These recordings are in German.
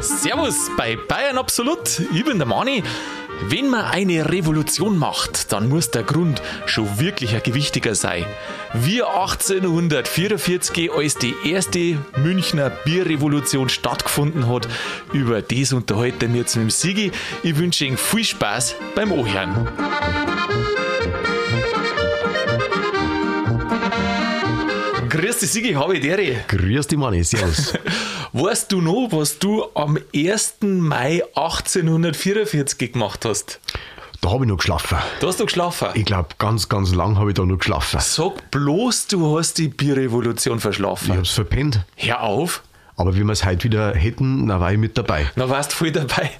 Servus bei Bayern Absolut. Ich bin der Mani. Wenn man eine Revolution macht, dann muss der Grund schon wirklich ein gewichtiger sein. Wie 1844 als die erste Münchner Bierrevolution stattgefunden hat, über das unterhalten wir jetzt mit dem Sigi. Ich wünsche Ihnen viel Spaß beim Ohren. Grüß dich, Sigi, habe ich dir. Grüß dich, Manni, servus. Weißt du noch, was du am 1. Mai 1844 gemacht hast? Da habe ich noch geschlafen. Da hast du geschlafen. Ich glaube, ganz, ganz lang habe ich da noch geschlafen. Sag bloß, du hast die Bierrevolution Ich verschlafen. habe es verpennt. Hör auf. Aber wenn wir es heute wieder hätten, dann war ich mit dabei. Na, warst voll dabei.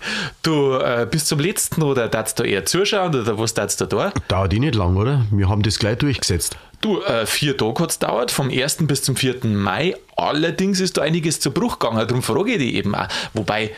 Du äh, bis zum letzten oder darfst du eher zuschauen oder was darfst du da? Dauert eh nicht lang, oder? Wir haben das gleich durchgesetzt. Du, äh, vier Tage hat es dauert, vom 1. bis zum 4. Mai. Allerdings ist da einiges zu Bruch gegangen, darum frage ich dich eben auch. Wobei,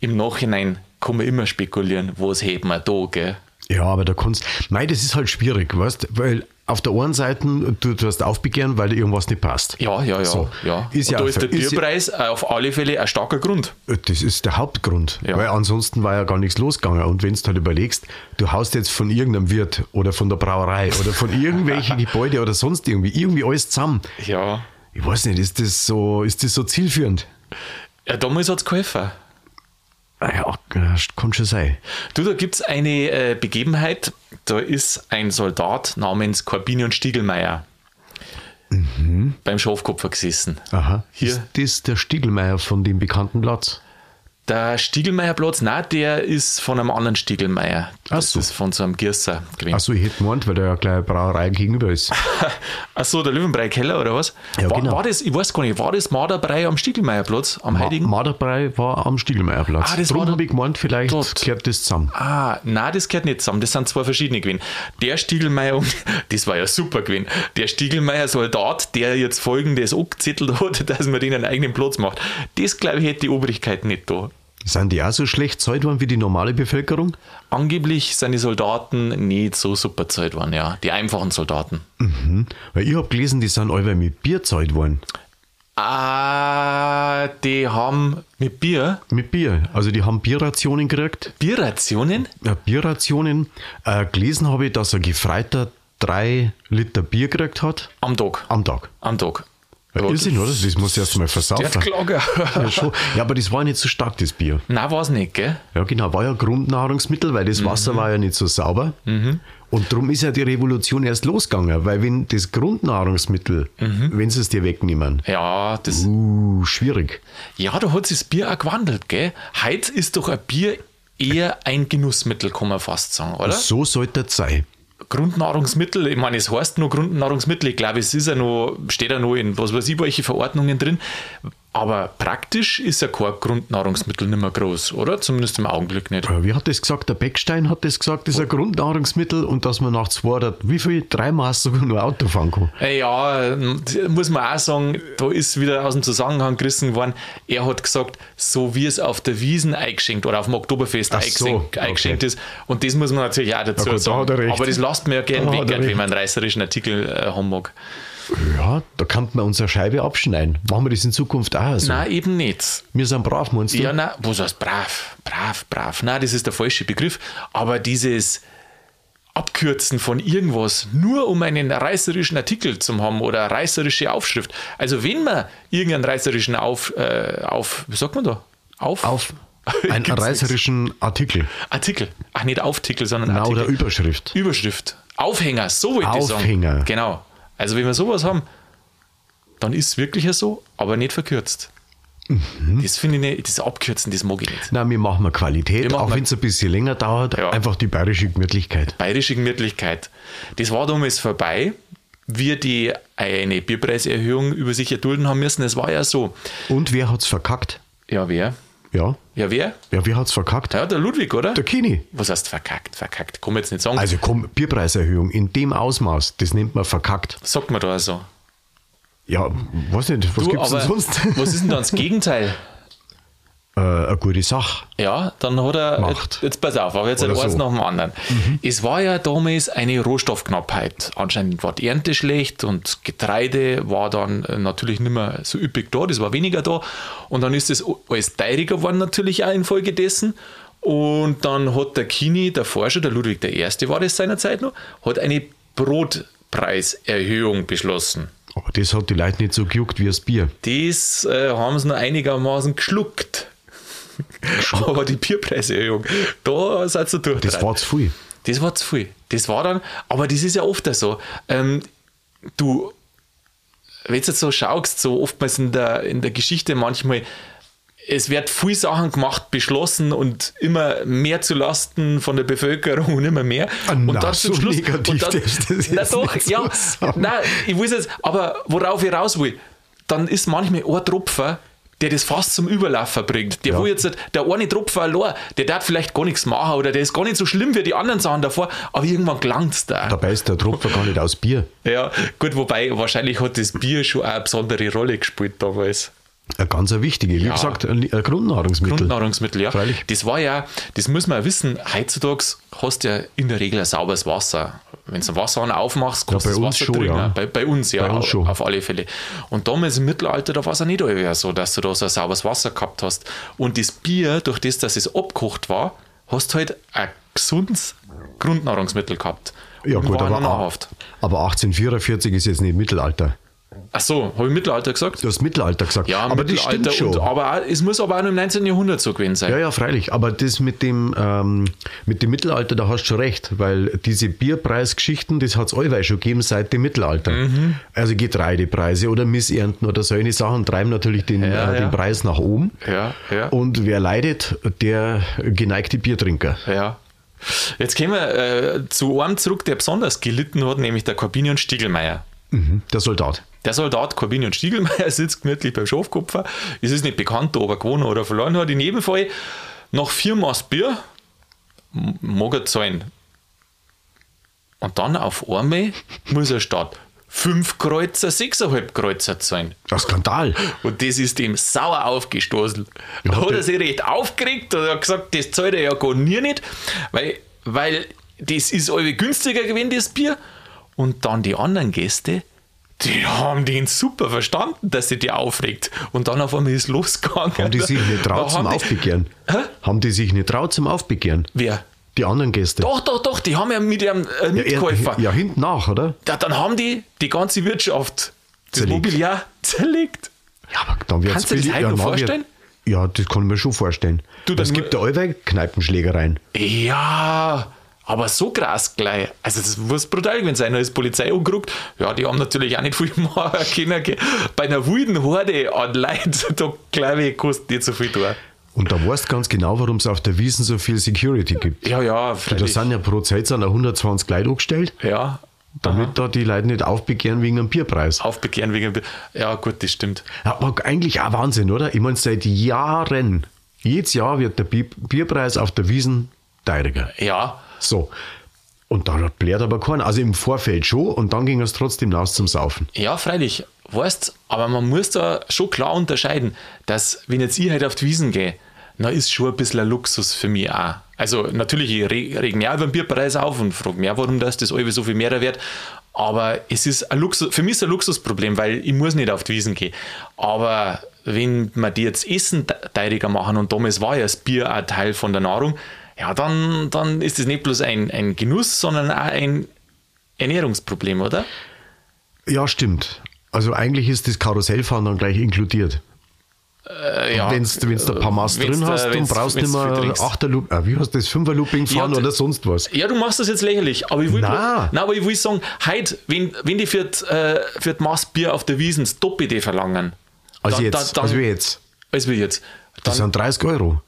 im Nachhinein kann man immer spekulieren, was hätten wir da, gell? Ja, aber da kannst. Nein, das ist halt schwierig, weißt Weil auf der einen Seite, du, du hast aufbegehren, weil dir irgendwas nicht passt. Ja, ja, ja. So. ja. Ist ja da ist der ver- ist äh, auf alle Fälle ein starker Grund. Das ist der Hauptgrund, Ja. weil ansonsten war ja gar nichts losgegangen. Und wenn du halt überlegst, du haust jetzt von irgendeinem Wirt oder von der Brauerei oder von irgendwelchen Gebäude oder sonst irgendwie, irgendwie alles zusammen. Ja. Ich weiß nicht, ist das so, ist das so zielführend? ja damals hat es geholfen. Ah Ja, das kann schon sein. Du, da gibt es eine äh, Begebenheit, da ist ein Soldat namens Corbinian Stiegelmeier beim Schafkopfer gesessen. Aha. Hier. Ist das der Stiegelmeier von dem bekannten Platz? Der Stiegelmeierplatz, nein, der ist von einem anderen Stiegelmeier. Das so. ist von so einem Gierser gewesen. Achso, ich hätte gemeint, weil der ja gleich eine Brauerei gegenüber ist. Achso, der Löwenbrei Keller oder was? Ja, war, genau. war das, ich weiß gar nicht, war das Marderbrei am Stiegelmeierplatz, am Heiligen? Maderbrei war am Stiegelmeierplatz. Ah, das Darum war habe ich gemeint, vielleicht dort. gehört das zusammen. Ah, nein, das gehört nicht zusammen. Das sind zwei verschiedene gewesen. Der Stiegelmeier, und das war ja super gewesen. Der Stiegelmeier Soldat, der jetzt folgendes abgezettelt hat, dass man den einen eigenen Platz macht. Das, glaube ich, hätte die Obrigkeit nicht da. Sind die auch so schlecht zahlt worden wie die normale Bevölkerung? Angeblich sind die Soldaten nicht so super zahlt worden, ja. Die einfachen Soldaten. Mhm. Weil ich habe gelesen, die sind alle mit Bier zahlt worden. Ah, die haben mit Bier, Mit Bier. Also die haben Bierrationen gekriegt. Bierrationen? Ja, Bierrationen. Äh, gelesen habe ich, dass ein Gefreiter drei Liter Bier gekriegt hat Am Tag. am Tag. Am Tag. Ja, Irrsinn, oder? Das muss erst mal Der versaufen. hat Klager. Ja, schon. ja, aber das war nicht so stark, das Bier. Nein, war es nicht, gell? Ja, genau, war ja Grundnahrungsmittel, weil das Wasser war ja nicht so sauber. Und darum ist ja die Revolution erst losgegangen, weil wenn das Grundnahrungsmittel, wenn sie es dir wegnehmen, Ja, das. uh, schwierig. Ja, da hat sich das Bier auch gewandelt, gell? Heute ist doch ein Bier eher ein Genussmittel, kann man fast sagen, oder? So sollte es sein. Grundnahrungsmittel, ich meine, es heißt nur Grundnahrungsmittel, ich glaube, es ist ja noch, steht ja noch in was weiß ich, welche Verordnungen drin. Aber praktisch ist ja kein Grundnahrungsmittel nicht mehr groß, oder? Zumindest im Augenblick nicht. Ja, Wie hat das gesagt? Der Beckstein hat das gesagt, das ist ein Grundnahrungsmittel und dass man nach zwei oder wie viel, drei Maß sogar nur Auto fahren kann. Äh, Ja, muss man auch sagen, da ist wieder aus dem Zusammenhang gerissen worden. Er hat gesagt, so wie es auf der Wiesen eingeschenkt oder auf dem Oktoberfest Ach so, eingeschenkt, okay. eingeschenkt ist. Und das muss man natürlich auch dazu Ja gut, da sagen. recht. Aber das lasst man ja gerne Da weg, wenn man einen reißerischen Artikel äh, haben mag. Ja, da kann man unsere Scheibe abschneiden. Machen wir das in Zukunft auch so. Nein, eben nicht. Wir sind brav, meinst du? Ja, nein, was heißt brav? Brav, brav. Nein, das ist der falsche Begriff. Aber dieses Abkürzen von irgendwas, nur um einen reißerischen Artikel zu haben oder eine reißerische Aufschrift. Also, wenn man irgendeinen reißerischen Auf, äh, auf wie sagt man da? Auf? Auf einen reißerischen Artikel. Artikel. Ach, nicht Auftitel, sondern Na, Artikel. oder Überschrift. Überschrift. Aufhänger, so wollte ich sagen. Aufhänger. Genau. Also, wenn wir sowas haben, dann ist es wirklich ja so, aber nicht verkürzt. Mhm. Das finde ich nicht, das Abkürzen, das mag ich nicht. Nein, wir machen mal Qualität, machen auch wenn es ein bisschen länger dauert. Ja. Einfach die bayerische Gemütlichkeit. bayerische Gemütlichkeit. Das war damals vorbei, wir die eine Bierpreiserhöhung über sich erdulden haben müssen. Es war ja so. Und wer hat's verkackt? Ja, wer? Ja. Ja, wer? Ja, wer hat's verkackt? Ja, der Ludwig, oder? Der Kini. Was heißt verkackt? Verkackt. Man jetzt nicht sagen. Also komm, Bierpreiserhöhung in dem Ausmaß, das nennt man verkackt. Sagt man da so. Ja, weiß nicht, was Du, gibt's denn sonst? was ist denn dann das Gegenteil? Äh, eine gute Sache. Ja, dann hat er, Macht. jetzt, jetzt pass auf, aber jetzt Oder eins so. nach dem anderen. Es war ja damals eine Rohstoffknappheit. Anscheinend war die Ernte schlecht und Getreide war dann äh, natürlich nicht mehr so üppig da, das war weniger da. Und dann ist das alles teurer geworden natürlich auch infolgedessen. Und dann hat der Kini, der Forscher, der Ludwig I. war das seinerzeit noch, hat eine Brotpreiserhöhung beschlossen. Aber das hat die Leute nicht so gejuckt wie das Bier. Das äh, haben sie noch einigermaßen geschluckt. Aber die Bierpreiserhöhung, da seid ihr durch. Das war zu viel. Das war zu viel. Das war dann, aber das ist ja oft so. Ähm, du, wenn du jetzt so schaust, so oftmals in der, in der Geschichte manchmal, es wird viel Sachen gemacht, beschlossen und immer mehr zu Lasten von der Bevölkerung und immer mehr. Ah, und na, dann so zum Schluss. negativ und dann, das na doch, so ja. sagen. Nein, ich weiß jetzt, aber worauf ich raus will, dann ist manchmal ein Tropfen, der das fast zum Überlaufen bringt. Der, Ja. wo jetzt der eine Tropfen allein, der darf vielleicht gar nichts machen oder der ist gar nicht so schlimm wie die anderen Sachen davor, aber irgendwann gelangt es da. Dabei ist der Tropfen gar nicht aus Bier. Ja, gut, wobei wahrscheinlich hat das Bier schon eine besondere Rolle gespielt damals. Eine ganz wichtige. Wie Ja. gesagt, ein ein Grundnahrungsmittel. Grundnahrungsmittel, ja. Freilich. Das war ja, das muss man ja wissen, heutzutage hast du ja in der Regel ein sauberes Wasser. Wenn du Wasserhahn aufmachst, bei du das Wasser schon, trinken. ja. Bei, bei uns, ja, Bei uns schon. auf alle Fälle. Und damals im Mittelalter, da war es ja nicht so, dass du da so ein sauberes Wasser gehabt hast. Und das Bier, durch das, dass es abgekocht war, hast du halt ein gesundes Grundnahrungsmittel gehabt. Ja, Und gut, war aber, aber 1844 ist jetzt nicht Mittelalter. Ach so, habe ich Mittelalter gesagt? Du hast Mittelalter gesagt. Ja, aber das stimmt Mittelalter schon. und aber es muss aber auch noch im 19. Jahrhundert so gewesen sein. Ja, ja, freilich. Aber das mit dem, ähm, mit dem Mittelalter, da hast du schon recht, weil diese Bierpreisgeschichten, das hat es allweil schon gegeben seit dem Mittelalter. Mhm. Also Getreidepreise oder Missernten oder solche Sachen treiben natürlich den, Ja, äh, ja. den Preis nach oben. Ja, ja. Und wer leidet? Der geneigte Biertrinker. Ja. Jetzt kommen wir äh, zu einem zurück, der besonders gelitten hat, nämlich der Corbinian Stiegelmeier. Mhm, der Soldat. Der Soldat Corbinian Stiegelmeier sitzt gemütlich beim Schafkopfer. Es ist nicht bekannt, ob er gewonnen oder verloren hat. In jedem Fall, nach vier Maß Bier mag er zahlen. Und dann auf einmal muss er statt fünf Kreuzer, sechseinhalb Kreuzer zahlen. Ein Skandal. Und das ist ihm sauer aufgestoßen. Ja, da hat er sich recht aufgeregt und hat gesagt, das zahlt er ja gar nie nicht, weil, weil das ist alle günstiger gewesen, das Bier. Und dann die anderen Gäste, die haben den super verstanden, dass sie die aufregt. Und dann auf einmal ist losgegangen. Haben die sich nicht traut zum die- Aufbegehren? Hä? Haben die sich nicht traut zum Aufbegehren? Wer? Die anderen Gäste. Doch, doch, doch, die haben ja mit ihrem äh, ja, Mitkäufer. ja, hinten nach, oder? Ja, dann haben die die ganze Wirtschaft, das Zerlegt. Mobiliar zerlegt. Ja, aber dann wird's Kannst du dir das ja, wird- vorstellen? Ja, das kann ich mir schon vorstellen. Du, es gibt ja allweil Kneipenschlägereien. Ja, aber so krass gleich. Also das muss brutal gewesen sein. Da ist die Polizei angerückt. Ja, die haben natürlich auch nicht viel machen können. Bei einer wilden Horde an Leuten, da glaube ich, kostet nicht so viel da. Und da weißt du ganz genau, warum es auf der Wiesen so viel Security gibt. Ja, ja, Da sind ja pro Zeit sind ja 120 Leute angestellt, Ja, damit da die Leute nicht aufbegehren wegen einem Bierpreis. aufbegehren wegen. Ja, gut, das stimmt. Aber eigentlich auch Wahnsinn, oder? Ich meine, seit Jahren, jedes Jahr wird der Bi- Bierpreis auf der Wiesen teurer. Ja, So. Und da blärt aber keiner. Also im Vorfeld schon und dann ging es trotzdem raus zum Saufen. ja, freilich. Weißt, aber man muss da schon klar unterscheiden, dass, wenn jetzt ich halt auf die Wiesen gehe, na ist schon ein bisschen ein Luxus für mich auch. Also natürlich, ich re- reg mich auch über den Bierpreis auf und frage mich auch, warum das, das alles so viel mehr wert. Aber es ist ein Luxus, für mich ist es ein Luxusproblem, weil ich muss nicht auf die Wiesen gehen. Aber wenn wir die jetzt Essen te- teuriger machen und damals war ja das Bier ein Teil von der Nahrung, ja, dann, dann ist das nicht bloß ein, ein Genuss, sondern auch ein Ernährungsproblem, oder? Ja, stimmt. Also eigentlich ist das Karussellfahren dann gleich inkludiert. Äh, ja. Wenn du da ein paar Maß Wenn's drin hast und wenn's- brauchst nicht mehr trinkst. Achterloop, äh, wie heißt das, Fünferlooping fahren Ja, oder sonst was. Ja, du machst das jetzt lächerlich, aber ich will, Na. Nein, aber ich will sagen, heute, wenn, wenn die für die, äh, für die Maßbier auf der Wiesen das Doppelte verlangen, Also dann- jetzt, dann, also dann, wie jetzt. als wir jetzt, Das dann, sind 30 Euro.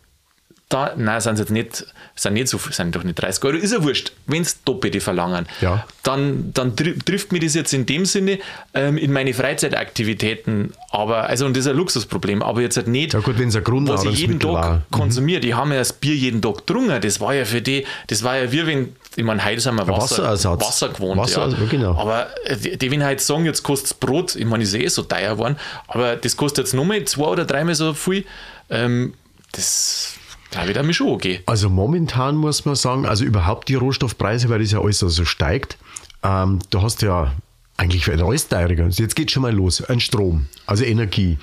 Da, nein, sind jetzt nicht, sind nicht so viel, sind doch nicht 30 Euro, ist ja wurscht, wenn es Doppelte verlangen, Ja. dann, dann tri trifft mir das jetzt in dem Sinne ähm, in meine Freizeitaktivitäten, aber, also, und das ist ein Luxusproblem, aber jetzt halt nicht, Ja gut, wenn es ein was ich jeden Tag war. konsumiere. Die haben ja das Bier jeden Tag getrunken. Das war ja für die, das war ja wie wenn, ich meine, heute sind wir Wasser, Wasserersatz. Wasser gewohnt. Wasser, ja. genau. Aber äh, die, die wenn halt sagen, jetzt kostet Brot, ich meine, ist eh so teuer geworden, aber das kostet jetzt nochmal zwei oder dreimal so viel. Ähm, Das da mich schon okay. Also momentan muss man sagen, also überhaupt die Rohstoffpreise, weil das ja alles so also steigt, ähm, du hast ja eigentlich alles teurer. Jetzt geht schon mal los. Ein Strom, also Energie.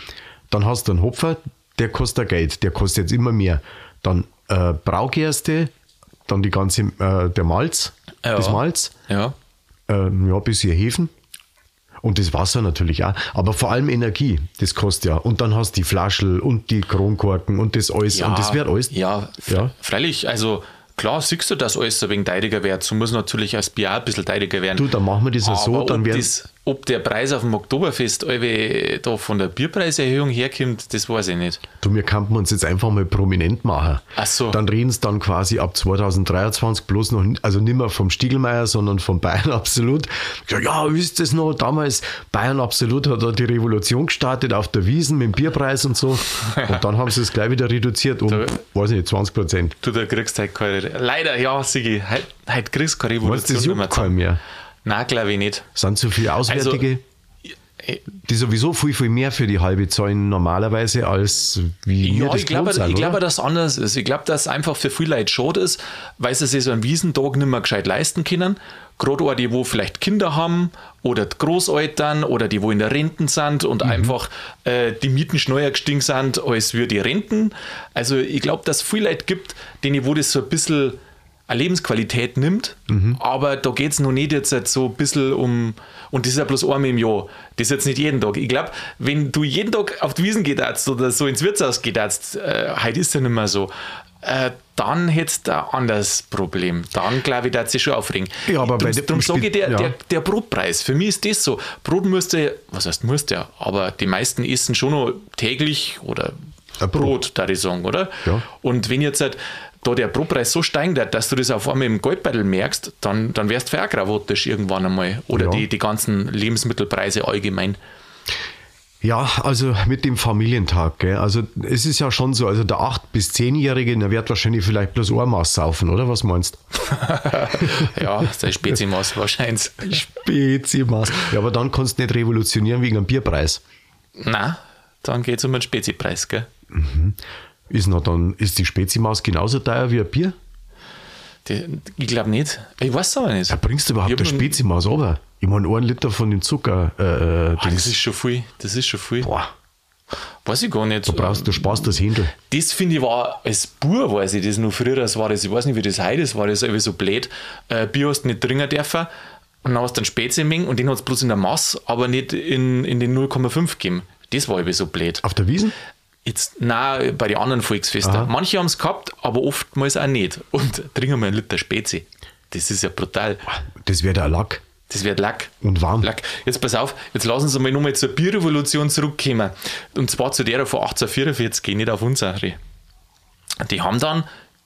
Dann hast du einen Hopfer, der kostet Geld, der kostet jetzt immer mehr. Dann äh, Braugerste, dann die ganze, äh, der Malz, ja. das Malz, ja. Äh, ja, bis hier Hefen. Und das Wasser natürlich auch. Aber vor allem Energie, das kostet ja. Und dann hast du die Flaschel und die Kronkorken und das alles. Ja, und das wird alles. Ja, ja, freilich. Also Klar, siehst du, dass alles ein wenig teurer wird. So muss natürlich als Bier ein bisschen teurer werden. Du, dann machen wir das ja so, dann werden. Ob der Preis auf dem Oktoberfest da von der Bierpreiserhöhung herkommt, das weiß ich nicht. Du, wir könnten uns jetzt einfach mal prominent machen. Ach so. Dann reden es dann quasi ab 2023 bloß noch, also nicht mehr vom Stiegelmeier, sondern vom Bayern Absolut. Ja, wisst ihr das noch? Damals Bayern Absolut hat da die Revolution gestartet auf der Wiesen mit dem Bierpreis und so. Und dann haben sie es gleich wieder reduziert um, da, weiß nicht, 20 Prozent. Du, da kriegst halt keine, leider, ja, Sigi, heute, heute kriegst du keine Revolution weißt, das mehr. mehr. Nein, glaube ich nicht. Sind zu viele Auswärtige? Also, die sowieso viel, viel mehr für die halbe zahlen normalerweise als wie ja, das ich glaube, sind, ich glaube, dass es anders ist. Ich glaube, dass es einfach für viele Leute schade ist, weil sie sich so einen Wiesentag nicht mehr gescheit leisten können. Gerade auch die, wo vielleicht Kinder haben oder die Großeltern oder die, wo in der Renten sind und mhm. einfach äh, die Mieten schneller gestiegen sind als wir die Renten. Also ich glaube, dass es viele Leute gibt, denen wo das so ein bisschen eine Lebensqualität nimmt, mhm. aber da geht es noch nicht jetzt so ein bisschen um, und das ist ja bloß einmal im Jahr, das ist jetzt nicht jeden Tag. Ich glaube, wenn du jeden Tag auf die Wiesen geht oder so ins Wirtshaus geht, äh, heute ist ja nicht mehr so, äh, dann hättest du ein anderes Problem. Dann glaube ich, dass sich schon aufregen. Ja, aber darum, darum sage ich, der, ja. der, der, Brotpreis, für mich ist das so. Brot musste, was heißt musste ja, aber die meisten essen schon noch täglich oder Brot, Brot da ich sagen, oder? Ja. Und wenn jetzt halt da der Brotpreis so steigt, dass du das auf einmal im Goldbeutel merkst, dann, dann wärst du veragravatisch irgendwann einmal. Oder ja. die, die ganzen Lebensmittelpreise allgemein. Ja, also mit dem Familientag, gell? also es ist ja schon so, also der 8- bis 10-Jährige, der wird wahrscheinlich vielleicht bloß Ohrmaß saufen, oder was meinst du? ja, sein Spezimaß wahrscheinlich. Spezimaß. Ja, aber dann kannst du nicht revolutionieren wegen einem Bierpreis. Na, dann geht es um einen Spezipreis, gell? Mhm. Ist, noch dann, ist die Spezimaus genauso teuer wie ein Bier? Die, ich glaube nicht. Ich weiß es aber nicht. Ja, bringst du überhaupt eine Spezimaus runter? Ich meine, einen Liter von dem Zucker. Äh, oh, das ist schon viel. Das ist schon viel. Boah. Weiß ich gar nicht. Du brauchst, du sparst das Händel. Das finde ich war als Bur, weiß ich das noch früher, das war das, ich weiß nicht, wie das heute ist, war das irgendwie so blöd. Äh, Bier hast du nicht trinken dürfen und dann hast du einen Speziming und den hat es bloß in der Masse, aber nicht in, in den 0,5 gegeben. Das war irgendwie so blöd. Auf der Wiesen? Jetzt, nein, bei den anderen Volksfesten. Aha. Manche haben es gehabt, aber oftmals auch nicht. Und trinken wir einen Liter Spezi. Das ist ja brutal. Das wäre der Lack. Das wird Lack. Und warm. Lack. Jetzt pass auf, jetzt lassen Sie mal nochmal zur Bierrevolution zurückkommen. Und zwar zu der von 1844, geh nicht auf unsere. Die haben dann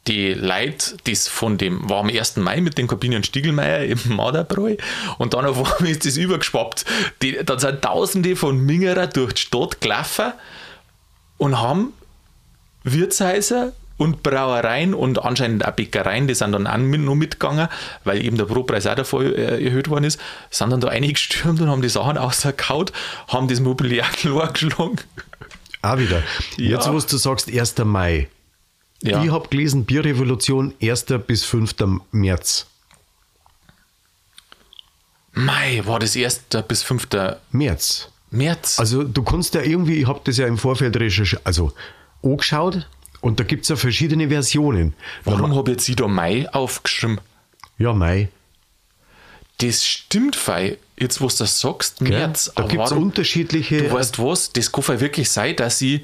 die Leute, das von dem, war am 1. Mai mit den Kabinen Stiegelmeier im Maderbräu und dann auf einmal ist das übergeschwappt. Die, dann sind Tausende von Mingerer durch die Stadt gelaufen und haben Wirtshäuser und Brauereien und anscheinend auch Bäckereien, die sind dann auch noch mitgegangen, weil eben der Brotpreis auch davor äh, erhöht worden ist, sind dann da eingestürmt und haben die Sachen ausgekaut, haben das Mobiliar geschlagen. Auch wieder. Ja. Jetzt, wo du sagst, 1. Mai. Ja. Ich habe gelesen, Bierrevolution 1. bis 5. März. Mai war das 1. bis 5. März. März. Also du kannst ja irgendwie, ich habe das ja im Vorfeld recherchiert, also angeschaut und da gibt es ja verschiedene Versionen. Warum habe jetzt ich da Mai aufgeschrieben? Ja, Mai. Das stimmt, Fei. Jetzt, wo du das sagst, März. Da gibt es unterschiedliche. Du weißt was, das kann wirklich sein, dass ich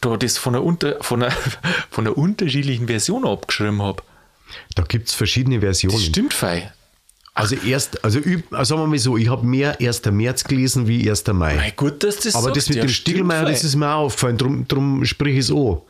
da das von einer, unter, von einer, von einer unterschiedlichen Version abgeschrieben habe. Da gibt es verschiedene Versionen. Das stimmt, Fei. Also erst, also, also sagen wir mal so, ich habe mehr 1. März gelesen wie 1. Mai. Mein gut, dass das Aber das mit ja, dem Stiegelmeier, das ist mir auch aufgefallen, darum drum sprich ich es an.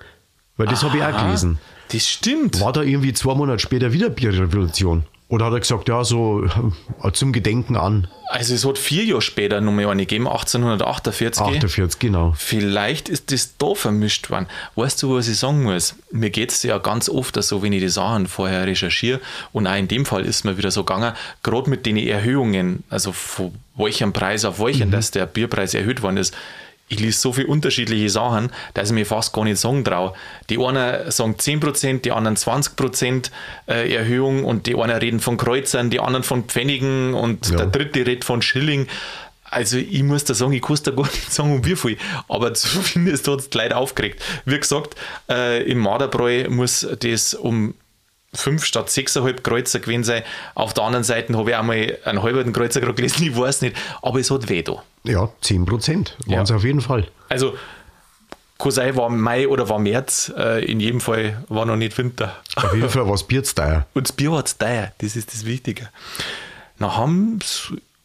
Weil das habe ich auch gelesen. Das stimmt. War da irgendwie zwei Monate später wieder Bierrevolution? Oder hat er gesagt, ja, so äh, zum Gedenken an? Also es hat vier Jahre später nochmal eine gegeben, 1848. 48, genau. Vielleicht ist das da vermischt worden. Weißt du, was ich sagen muss? Mir geht es ja ganz oft so, wenn ich die Sachen vorher recherchiere und auch in dem Fall ist mir wieder so gegangen, gerade mit den Erhöhungen, also von welchem Preis auf welchen, mhm. dass der Bierpreis erhöht worden ist, ich lese so viele unterschiedliche Sachen, dass ich mir fast gar nicht sagen traue. Die einen sagen 10%, die anderen 20% äh, Erhöhung und die einen reden von Kreuzern, die anderen von Pfennigen und Ja. der dritte redet von Schilling. Also ich muss da sagen, ich kann da gar nicht sagen, um wie viel, aber zumindest hat es die Leute aufgeregt. Wie gesagt, äh, im Marderbräu muss das um 5 statt 6,5 Kreuzer gewesen sein. Auf der anderen Seite habe ich einmal einen halben Kreuzer gerade gelesen, ich weiß nicht, aber es hat weh da. Ja, 10 Prozent waren es Ja. auf jeden Fall. Also, kann sein, war Mai oder war März, äh, in jedem Fall war noch nicht Winter. Auf jeden Fall war es Bierzteuer. Und das Bier war zu teuer, das ist das Wichtige. Dann haben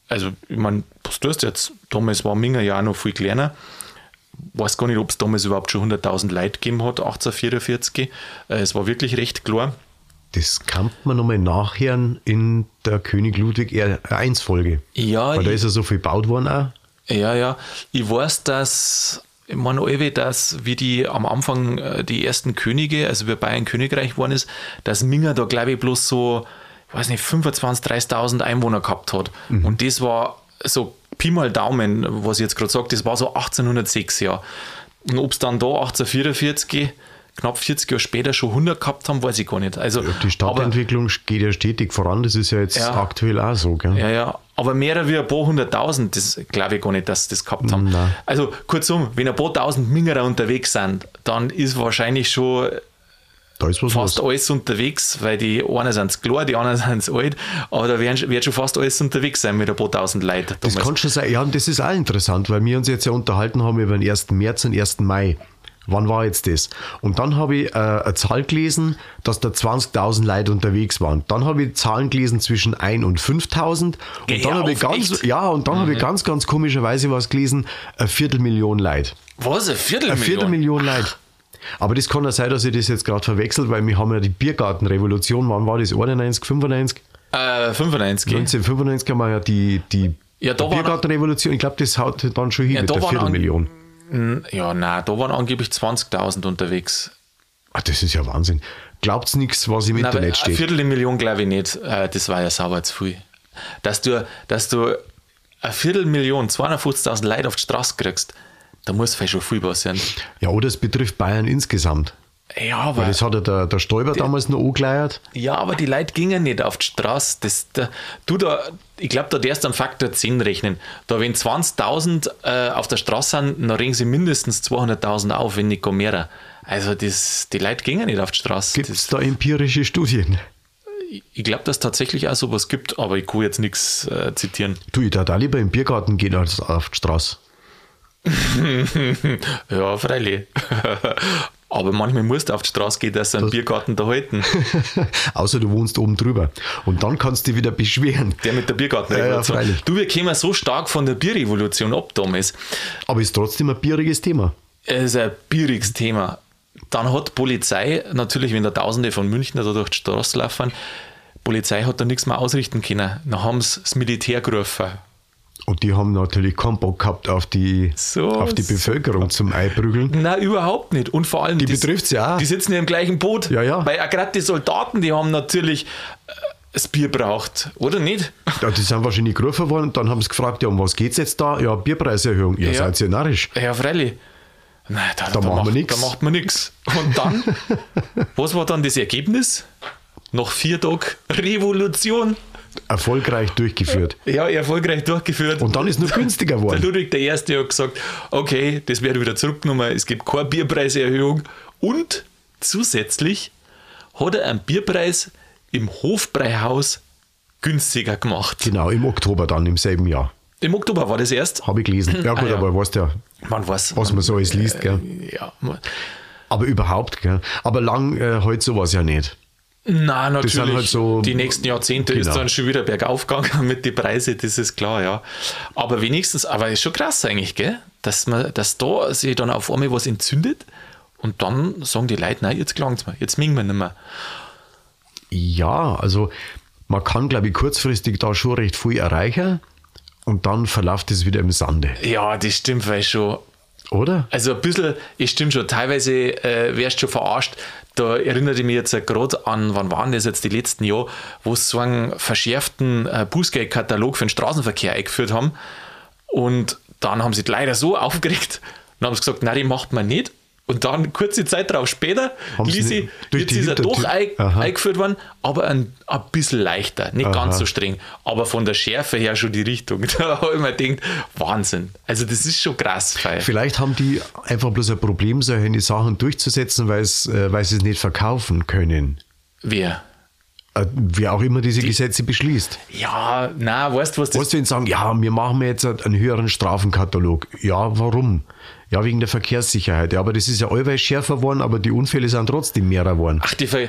also ich meine, was tust du jetzt? Damals war Minger ja auch noch viel kleiner. Weiß gar nicht, ob es damals überhaupt schon 100.000 Leute gegeben hat, 1844. Äh, es war wirklich recht klar. Das kann man nochmal nachhören in der König Ludwig R1-Folge. Ja, Weil da ist ja so viel gebaut worden auch. Ja, ja. Ich weiß, dass, ich meine, alle, dass wie die am Anfang äh, die ersten Könige, also wie Bayern Königreich geworden ist, dass Minger da, glaube ich, bloß so, ich weiß nicht, 25.000, 30.000 Einwohner gehabt hat. Und das war so Pi mal Daumen, was ich jetzt gerade sage, das war so 1806, ja. Und ob es dann da 1844, knapp 40 Jahre später schon 100 gehabt haben, weiß ich gar nicht. Also, Die aber- Stadtentwicklung geht ja stetig voran. Das ist ja jetzt Ja. aktuell auch so. Gell? Ja, ja, aber mehr wie ein paar hunderttausend, das glaube ich gar nicht, dass sie das gehabt haben. Nein. Also kurzum, wenn ein paar tausend Mingerer unterwegs sind, dann ist wahrscheinlich schon was fast los. alles unterwegs, weil die einen sind klar, die anderen sind alt, aber da werden, wird schon fast alles unterwegs sein mit ein paar tausend Leuten. Das kann schon sein. Ja, und das ist auch interessant, weil wir uns jetzt ja unterhalten haben über den 1. März und 1. Mai. Wann war jetzt das? Und dann habe ich äh, eine Zahl gelesen, dass da 20.000 Leute unterwegs waren. Dann habe ich Zahlen gelesen zwischen 1 und 5.000. Und dann habe ich ganz, echt? ja, und dann habe ich ganz, ganz komischerweise was gelesen, eine Viertelmillion Leute. Was, eine Viertelmillion? Eine Viertelmillion Leute. Aber das kann ja sein, dass ich das jetzt gerade verwechselt, weil wir haben ja die Biergartenrevolution, wann war das? 91, 95? Äh, 95. 1995 haben wir ja die, die Ja, da Biergartenrevolution. Ich glaube, das haut dann schon hin Ja, mit der waren an- Viertelmillion. Ja, nein, da waren angeblich 20.000 unterwegs. Ah, das ist ja Wahnsinn. Glaubt's nichts, was im Nein, Internet steht? Viertelmillion glaube ich nicht. Äh, Das war ja sauber zu viel. Dass du, dass du eine Viertelmillion, 250.000 Leute auf die Straße kriegst, da muss vielleicht schon viel passieren. Ja, oder es betrifft Bayern insgesamt. Ja, aber, Weil das hat ja der, der Stoiber damals noch angeleiert. ja, aber die Leute gingen nicht auf die Straße. Das, da, du da, ich glaube, da darfst du am Faktor 10 rechnen. Da, wenn 20.000 äh, auf der Straße sind, dann regen sie mindestens 200.000 auf, wenn nicht mehr. Also, das, die Leute gingen nicht auf die Straße. Gibt es da empirische Studien? Ich glaube, dass es tatsächlich auch sowas gibt, aber ich kann jetzt nichts äh, zitieren. Du, ich darf auch lieber im Biergarten gehen als auf die Straße. Ja, freilich. aber manchmal musst du auf die Straße gehen, dass sie einen Biergarten da halten. Außer du wohnst oben drüber. Und dann kannst du dich wieder beschweren. Der mit der Biergartenrevolution. Ja, ja, du, wir kämen so stark von der Bierrevolution ab damals. Aber ist trotzdem ein bieriges Thema. Es ist ein bieriges Thema. Dann hat die Polizei, natürlich, wenn da Tausende von Münchner da durch die Straße laufen, die Polizei hat da nichts mehr ausrichten können. Dann haben sie das Militär gerufen. Und die haben natürlich keinen Bock gehabt auf die, So, auf die. Bevölkerung zum Einprügeln. Nein, überhaupt nicht. Und vor allem. Die betrifft's ja auch. Die sitzen ja im gleichen Boot. Ja, ja. Weil auch gerade die Soldaten, die haben natürlich äh, das Bier braucht, oder nicht? Ja, die sind wahrscheinlich gerufen worden und dann haben sie gefragt, ja, um was geht's jetzt da? Ja, Bierpreiserhöhung. Ja, Ja. seid ihr narrisch. Ja, freilich. Nein, da, da, machen wir macht, nix. Da macht man nichts. Und dann, was war dann das Ergebnis? Nach vier Tagen Revolution. Erfolgreich durchgeführt. Ja, erfolgreich durchgeführt. Und dann ist es noch günstiger Der geworden. Ludwig I. hat gesagt, okay, das wird wieder zurückgenommen, es gibt keine Bierpreiserhöhung. Und zusätzlich hat er einen Bierpreis im Hofbräuhaus günstiger gemacht. Genau, im Oktober dann, im selben Jahr. Im Oktober war das erst. Habe ich gelesen. Ja, gut, Ah, ja. aber weißt ja, Man weiß. was man so alles liest, gell? Ja, man- Aber überhaupt, gell? Aber lang äh, halt sowas ja nicht. Na, natürlich. halt so- die nächsten Jahrzehnte ist Genau. dann schon wieder bergauf gegangen mit den Preisen, das ist klar, ja. Aber wenigstens, aber ist schon krass eigentlich, gell? Dass man, dass da sich dann auf einmal was entzündet und dann sagen die Leute, nein, jetzt klangt's mir, jetzt mingen wir nicht mehr. Ja, also man kann, glaube ich, kurzfristig da schon recht viel erreichen und dann verläuft es wieder im Sande, Ja, das stimmt, weil schon. Oder? Also ein bisschen, es stimmt schon, teilweise äh, wärst du schon verarscht. Da erinnere ich mich jetzt gerade an, wann waren das jetzt die letzten Jahre, wo sie so einen verschärften äh, Bußgeldkatalog für den Straßenverkehr eingeführt haben. Und dann haben sie leider so aufgeregt und haben gesagt, nein, die macht man nicht. Und dann, kurze Zeit darauf später, Haben sie jetzt die ist er doch ein, eingeführt worden, aber ein, ein bisschen leichter, nicht Aha. ganz so streng, aber von der Schärfe her schon die Richtung. Da habe ich mir gedacht, Wahnsinn. Also das ist schon krass. Weil Vielleicht haben die einfach bloß ein Problem, solche Sachen durchzusetzen, weil es, äh, weil sie es nicht verkaufen können. wer? Äh, Wer auch immer diese Gesetze beschließt. Ja, na, weißt du, was das Was wenn sagen, ja, wir machen jetzt einen höheren Strafenkatalog. Ja, warum? Ja, wegen der Verkehrssicherheit. Ja, aber das ist ja allweil schärfer geworden, aber die Unfälle sind trotzdem mehr geworden. Ach, die, Ver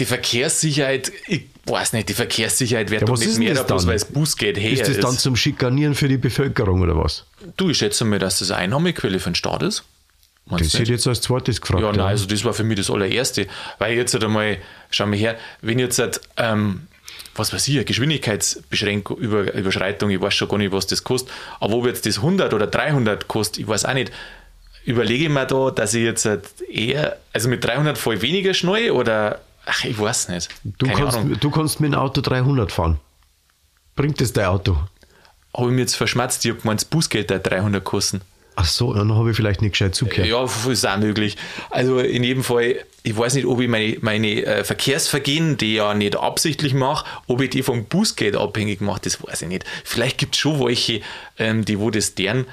die Verkehrssicherheit, ich weiß nicht, die Verkehrssicherheit wird Ja, doch nicht mehr, das bloß weil es Bußgeld her Ist das dann zum Schikanieren für die Bevölkerung oder was? Du, ich schätze mal, dass das eine Einnahmequelle für den Staat ist. Meinst Das hätte jetzt als zweites gefragt. Ja, nein, also das war für mich das allererste. Weil jetzt halt einmal, schau mal her, wenn jetzt halt, ähm, was weiß ich, Geschwindigkeitsbeschränkung, Über, Überschreitung, ich weiß schon gar nicht, was das kostet, aber ob jetzt das 100 oder 300 kostet, ich weiß auch nicht, überlege ich mir da, dass ich jetzt halt eher, also mit 300 voll weniger schnell oder, ach, ich weiß nicht. du, Keine kannst, Ahnung. du kannst mit dem Auto 300 fahren. Bringt das dein Auto? Habe ich mir jetzt verschmerzt, ich habe gemeint, das Bußgeld hat 300 kosten. Ach so, dann habe ich vielleicht nicht gescheit zugehört. Ja, ist auch möglich. Also in jedem Fall, ich weiß nicht, ob ich meine, meine äh, Verkehrsvergehen, die ich ja nicht absichtlich mache, ob ich die vom Bußgeld abhängig mache, das weiß ich nicht. Vielleicht gibt es schon welche, ähm, die wo das deren,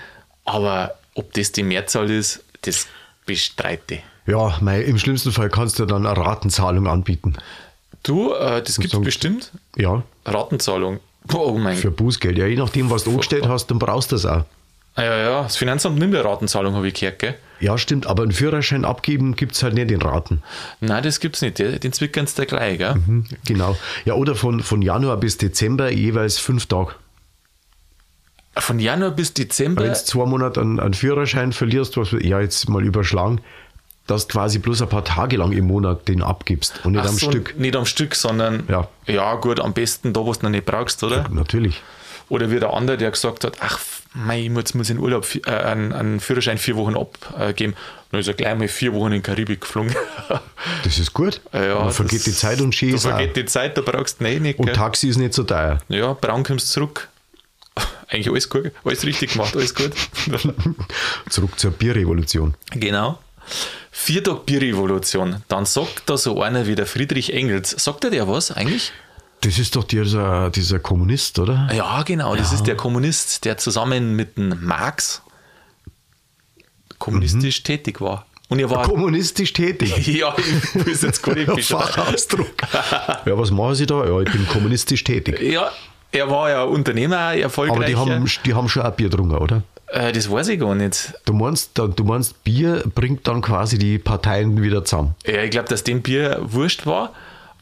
aber ob das die Mehrzahl ist, das bestreite. ich. Ja, mei, im schlimmsten Fall kannst du dann eine Ratenzahlung anbieten. Du, äh, das gibt es bestimmt. Ja, Ratenzahlung. Oh mein für Bußgeld. Ja, je nachdem, was du angestellt hast, dann brauchst du das auch. Ah, Ja, ja, das Finanzamt nimmt eine Ratenzahlung, habe ich gehört, gell? Ja, stimmt, aber einen Führerschein abgeben gibt es halt nicht in Raten. Nein, das gibt's nicht. Den zwickern sie gleich, gell? Hm, Genau. Ja, oder von, von Januar bis Dezember jeweils fünf Tage. Von Januar bis Dezember. Wenn du zwei Monate einen, einen Führerschein verlierst, was ja jetzt mal überschlagen, dass du quasi bloß ein paar Tage lang im Monat den abgibst und nicht Ach am so, Stück. Nicht am Stück, sondern Ja. ja gut, am besten da, wo du noch nicht brauchst, oder? Natürlich. Oder wie der andere, der gesagt hat, ach, mei, ich muss, muss in Urlaub äh, einen, einen Führerschein vier Wochen abgeben. Dann ist er gleich mal vier Wochen in die Karibik geflogen. Das ist gut. ja, Man vergeht das- die Zeit und schön ist vergeht die Zeit, da brauchst du nicht. Und gell? Taxi ist nicht so teuer. Ja, braun kommst zurück. Eigentlich alles gut, alles richtig gemacht, alles gut. Zurück zur Bierrevolution. genau. Viertag Bierrevolution. Dann sagt da so einer wie der Friedrich Engels. Sagt er der was eigentlich? Das ist doch dieser, dieser Kommunist, oder? Ja, genau, das ist der Kommunist, der zusammen mit dem Marx kommunistisch tätig war. Und er war. Kommunistisch tätig. ja, ich will jetzt gar nicht. Fachausdruck. ja, was machen Sie da? Ja, ich bin kommunistisch tätig. Ja, er war ja Unternehmer, erfolgreich. Aber die haben, die haben schon ein Bier getrunken, oder? äh, das weiß ich gar nicht. Du meinst, du meinst, Bier bringt dann quasi die Parteien wieder zusammen. Ja, ich glaube, dass dem Bier wurscht war,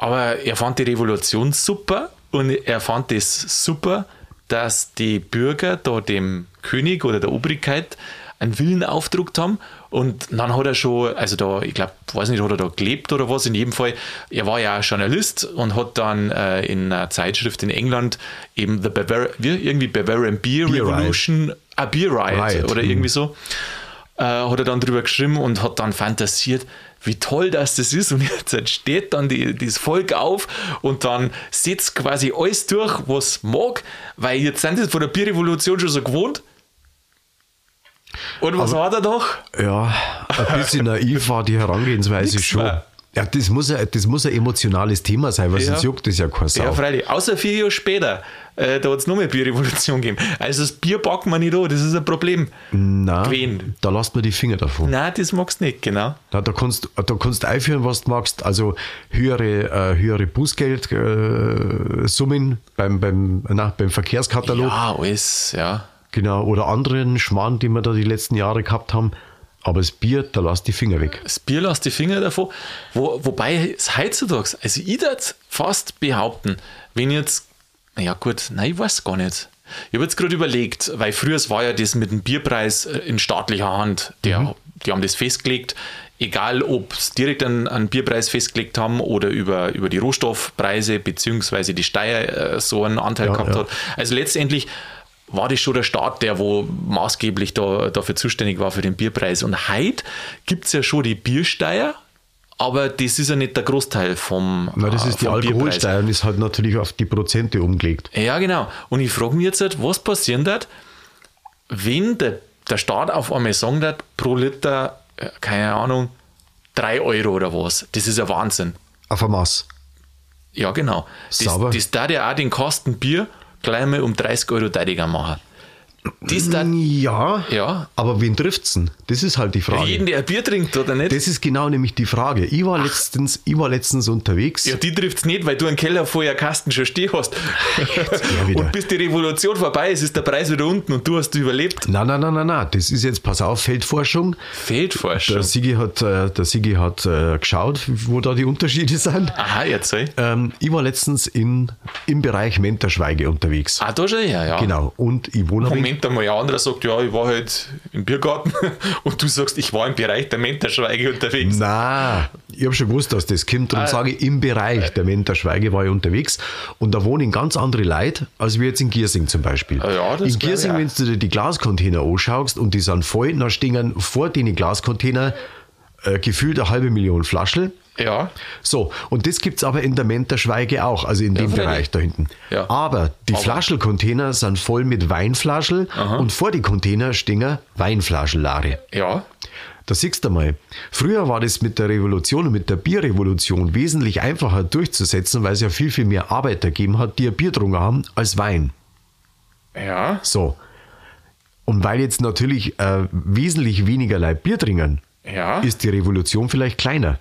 aber er fand die Revolution super und er fand es super, dass die Bürger da dem König oder der Obrigkeit einen Willen aufgedruckt haben und dann hat er schon, also da, ich glaube, weiß nicht, hat er da gelebt oder was, in jedem Fall, er war ja Journalist und hat dann äh, in einer Zeitschrift in England eben The Bavar wie, irgendwie Bavarian Beer, Beer Riot. Revolution, a Beer Riot, Riot, oder mhm. irgendwie so äh, hat er dann drüber geschrieben und hat dann fantasiert, wie toll das das ist. Und jetzt steht dann die, das Volk auf und dann setzt quasi alles durch, was mag, weil jetzt sind sie von der Bierrevolution schon so gewohnt. Und was hat er doch? Ja, ein bisschen naiv war die Herangehensweise Nix schon. mehr. Ja, das muss, ein, das muss ein emotionales Thema sein, weil Ja. sonst juckt das ja kein Sau. Ja, freilich. Außer vier Jahre später, äh, da hat es noch mehr Bierrevolution gegeben. Also das Bier packen wir nicht an, das ist ein Problem. Nein, Gewesen. da lasst man die Finger davon. Nein, das magst du nicht, genau. Na, da kannst da kannst du einführen, was du magst. Also höhere, äh, höhere Bußgeldsummen äh, beim, beim, na, beim Verkehrskatalog. Ja, alles, ja. Genau. Oder anderen Schmarrn, die wir da die letzten Jahre gehabt haben. Aber das Bier, da lass die Finger weg. das Bier lässt die Finger davon. Wo, wobei es heutzutage, also ich würde fast behaupten, wenn jetzt, naja gut, nein, ich weiß gar nicht. Ich habe jetzt gerade überlegt, weil früher war ja das mit dem Bierpreis äh, in staatlicher Hand. Der, Die haben das festgelegt, egal ob es direkt einen, einen Bierpreis festgelegt haben oder über, über die Rohstoffpreise beziehungsweise die Steuer äh, so einen Anteil Ja, gehabt ja. hat. Also letztendlich war das schon der Staat, der wo maßgeblich da, dafür zuständig war für den Bierpreis. Und heute gibt es ja schon die Biersteuer, aber das ist ja nicht der Großteil vom Na, das äh, ist die. Alkoholsteuer und ist halt natürlich auf die Prozente umgelegt. Ja, genau. Und ich frage mich jetzt, halt, was passieren wird, wenn der, der Staat auf einmal sagen wird, pro Liter, äh, keine Ahnung, 3 Euro oder was, das ist ein Wahnsinn. Auf ein Maß. Ja, genau. Das, Sauber. das da ja auch den Kasten Bier gleich mal um 30 Euro teurer machen. Das da, Ja, Ja. aber wen trifft's denn? Das ist halt die Frage. jeden, der ein Bier trinkt, oder nicht? Das ist genau nämlich die Frage. Ich war letztens, ich war letztens unterwegs. ja, die trifft es nicht, weil du einen Keller vorher Kasten schon stehen hast. und bis die Revolution vorbei ist, ist der Preis wieder unten und du hast überlebt. Nein, nein, nein, nein, nein. Das ist jetzt, pass auf, Feldforschung. Feldforschung. Der Sigi hat, äh, der Sigi hat äh, geschaut, wo da die Unterschiede sind. Aha, erzähl. Ähm, ich war letztens in, im Bereich Menterschweige unterwegs. Ah, da schon her, ja. Genau. Und ich wohne Moment einmal, ein anderer sagt, ja, ich war halt im Biergarten und du sagst, ich war im Bereich der Menterschweige unterwegs. Na, ich habe schon gewusst, dass das kommt. Darum Ah. sage ich, im Bereich der Menterschweige war ich unterwegs. Und da wohnen ganz andere Leute, als wir jetzt in Giersing zum Beispiel. Ah ja, in Giersing, wenn du dir die Glascontainer anschaust und die sind voll, dann stehen vor den Glascontainer äh, gefühlt eine halbe Million Flaschen. Ja, So, und das gibt es aber in der Menterschweige auch, also in dem freilich. Bereich da hinten. Ja. Aber die Aber- Flaschelcontainer sind voll mit Weinflaschen und vor die Container stehen Weinflaschenlare. ja. Da siehst du mal, früher war das mit der Revolution und mit der Bierrevolution wesentlich einfacher durchzusetzen, weil es ja viel, viel mehr Arbeiter gegeben hat, die ein Bier getrunken haben, als Wein. Ja, So. Und weil jetzt natürlich äh, wesentlich weniger Leute Bier trinken, ja. ist die Revolution vielleicht kleiner.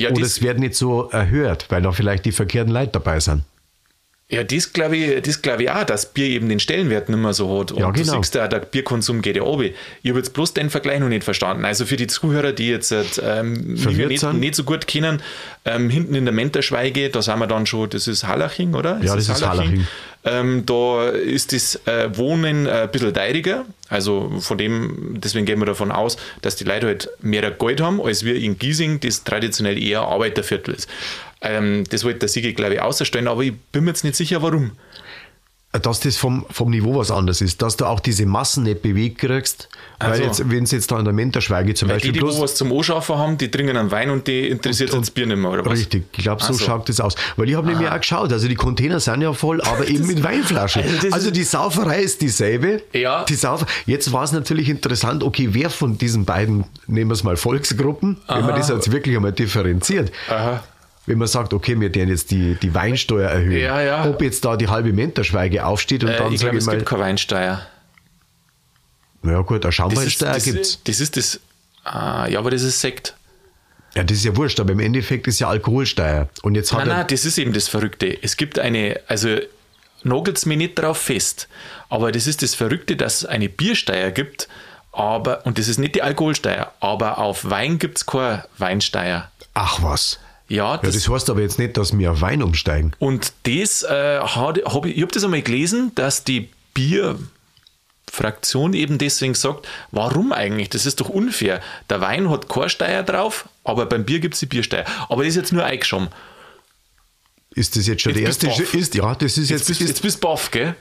Ja, Oder das, es wird nicht so erhört, weil da vielleicht die verkehrten Leute dabei sind. ja, das glaube ich, das glaub ich auch, dass Bier eben den Stellenwert nicht mehr so hat. Und Ja, du genau. siehst ja, der Bierkonsum geht ja runter. Ich habe jetzt bloß den Vergleich noch nicht verstanden. Also für die Zuhörer, die jetzt ähm, nicht, nicht so gut kennen, ähm, hinten in der Menterschweige, da sind wir dann schon, das ist Hallaching, oder? Ja, das ist Hallaching. Ähm, da ist das äh, Wohnen äh, ein bisschen teuriger. Also von dem, deswegen gehen wir davon aus, dass die Leute halt mehr Geld haben, als wir in Giesing, das traditionell eher Arbeiterviertel ist. Ähm, das wollte der Sigi, glaube ich, außerstellen, aber ich bin mir jetzt nicht sicher, warum. Dass das vom, vom Niveau was anderes ist, dass du auch diese Massen nicht bewegt kriegst, weil Also. jetzt, wenn es jetzt da in der Menterschweige zum Beispiel die, die bloß was zum Anschaffen haben, die trinken einen Wein und die interessiert das Bier nicht mehr, oder was? Richtig, ich glaube, so so. schaut das aus. Weil ich habe nämlich auch geschaut, also die Container sind ja voll, aber eben mit Weinflaschen. Also Also die Sauferei ist dieselbe. Ja. Die Saufer Jetzt war es natürlich interessant, okay, wer von diesen beiden, nehmen wir es mal Volksgruppen, wenn man das jetzt wirklich einmal differenziert. Aha. Wenn man sagt, okay, wir werden jetzt die, die Weinsteuer erhöhen. Ja, ja. Ob jetzt da die halbe Menterschweige aufsteht und Äh, dann ich glaube, ich es mal, gibt keine Weinsteuer. ja gut, eine Schaumweinsteuer das, gibt's. das ist das. Ah, ja, aber das ist Sekt. Ja, das ist ja wurscht, aber im Endeffekt ist ja Alkoholsteuer. Und jetzt hat Nein, nein, das ist eben das Verrückte. Es gibt eine, also nagelt mir nicht drauf fest, aber das ist das Verrückte, dass es eine Biersteuer gibt, aber, und das ist nicht die Alkoholsteuer, aber auf Wein gibt es keine Weinsteuer. ach was. Ja, Ja, das, das heißt aber jetzt nicht, dass wir Wein umsteigen. und das äh, hat, hab ich, ich habe das einmal gelesen, dass die Bierfraktion eben deswegen sagt, warum eigentlich? Das ist doch unfair. Der Wein hat keine Steuer drauf, aber beim Bier gibt es die Biersteuer. Aber das ist jetzt nur eingeschoben. Ist das jetzt schon der Jetzt erste du Schritt? Ist, ja, das ist Jetzt jetzt. bist, ist, jetzt bist du baff, gell?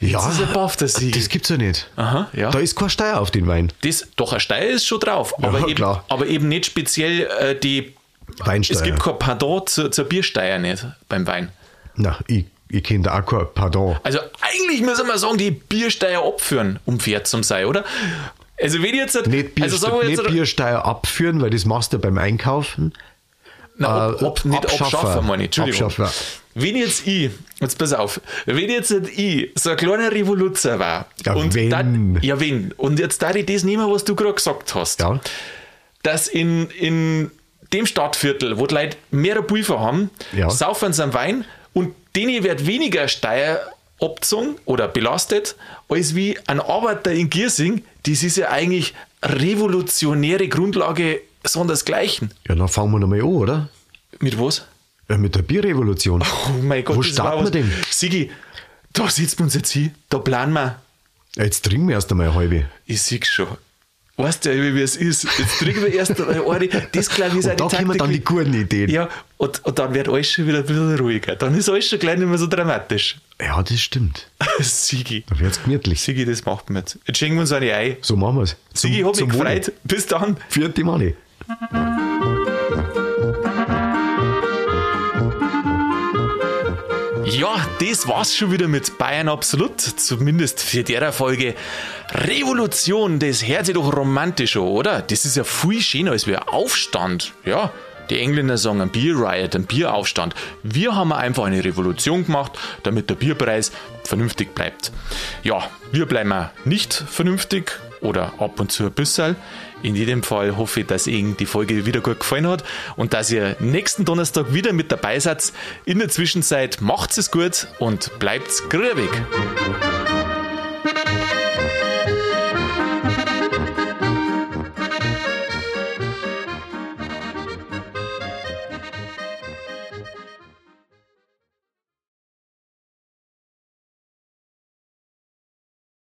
ja, ist er baff, der Siegel. das gibt's ja nicht. Aha, ja. Da ist kein Steuer auf den Wein. Das, doch, eine Steuer ist schon drauf, aber, eben, klar. aber eben nicht speziell äh, die. Weinsteuer. Es gibt kein Pardon zur, zur Biersteuer nicht beim Wein. Na, ich, ich kenne da auch kein Pardon. Also eigentlich müssen wir sagen, die Biersteuer abführen, um fair zu sein, oder? Also wenn jetzt Nicht, Bier, also sagen wir nicht jetzt, Biersteuer abführen, weil das machst du beim Einkaufen. na, ab, äh, ab, nicht abschaffen. abschaffen, meine ich. Entschuldigung. Abschaffen. Wenn jetzt ich, jetzt pass auf, wenn jetzt ich so ein kleiner Revoluzer war, Ja, und wenn. dann- ja, wenn, und jetzt da ich das nehmen, was du gerade gesagt hast, Ja. dass in, in dem Stadtviertel, wo die Leute mehr Pulver haben, Ja. saufen sie am Wein und denen wird weniger Steuer abgezogen oder belastet, als wie ein Arbeiter in Giersing. Das ist ja eigentlich revolutionäre Grundlage sondersgleichen. Ja, dann fangen wir nochmal an, oder? Mit was? Ja, mit der Bierrevolution. Oh mein Gott, Wo starten wir denn? Sigi, da sitzen wir uns jetzt hin, da planen wir. Jetzt trinken wir erst einmal eine halbe. Ich sehe schon. Weißt du ja, wie es ist? Jetzt trinken wir erst eine. Das glaube ich ist auch Und da die kommen dann Taktik, die guten Ideen. Ja, und, und dann wird alles schon wieder ein bisschen ruhiger. Dann ist alles schon gleich nicht mehr so dramatisch. Ja, das stimmt. Sigi. Da wird's gemütlich. Sigi, das macht man jetzt. Jetzt schenken wir uns eine Ei. So machen wir's. Zum- Sigi, hab mich gefreut. Bis dann. Vierte Mani. Ja, das war's schon wieder mit Bayern Absolut. Zumindest für der Folge. Revolution, das hört sich doch romantisch an, oder? Das ist ja viel schöner als ein Aufstand. Ja, die Engländer sagen ein Beer Riot, ein Bieraufstand. Wir haben einfach eine Revolution gemacht, damit der Bierpreis vernünftig bleibt. Ja, wir bleiben nicht vernünftig oder ab und zu ein bisschen. In jedem Fall hoffe ich, dass Ihnen die Folge wieder gut gefallen hat und dass ihr nächsten Donnerstag wieder mit dabei seid. In der Zwischenzeit macht es gut und bleibt grübig.